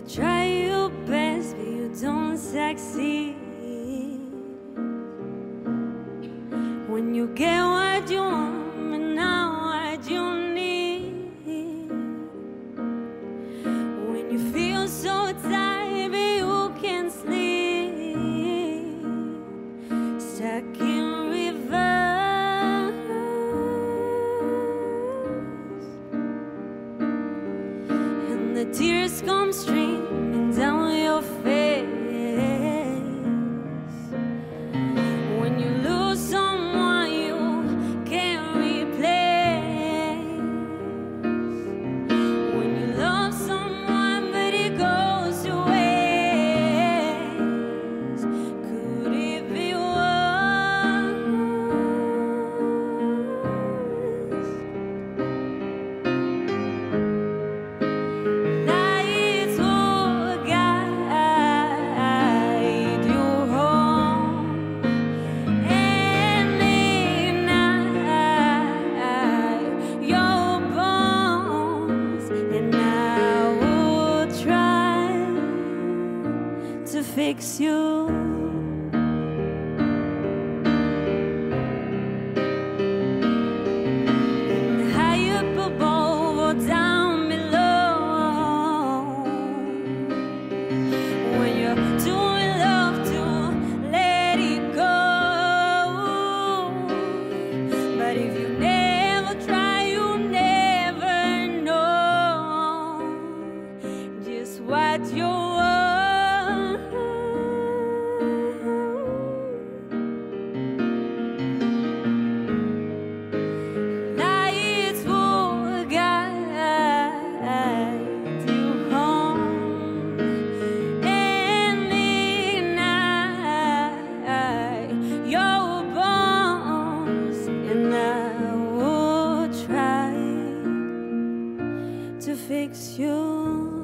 You try your best, but you don't succeed. When you get what you want, and not what you need. When you feel so tired, but you can't sleep. Stuck in the tears come streaming down your face makes you high up above or down below. When you're love to let it go. But if you never try you never know. Just what you. to fix you.